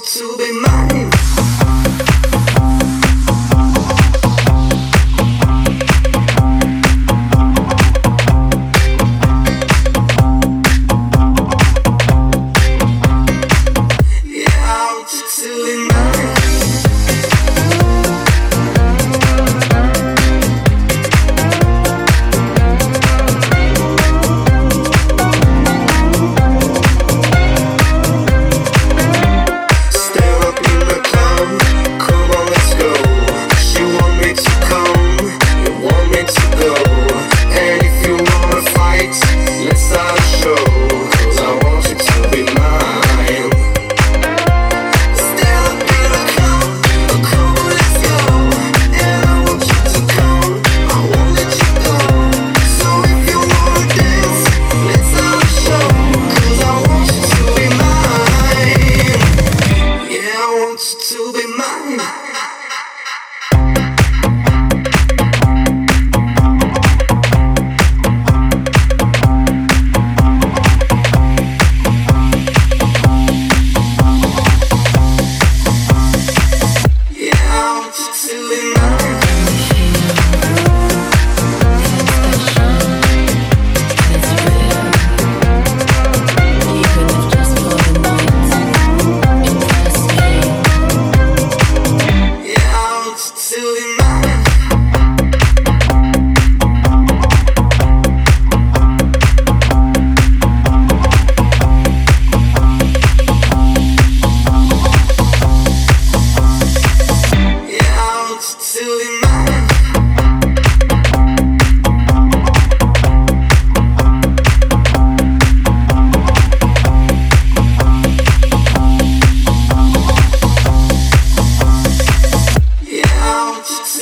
to be mine.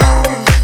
move.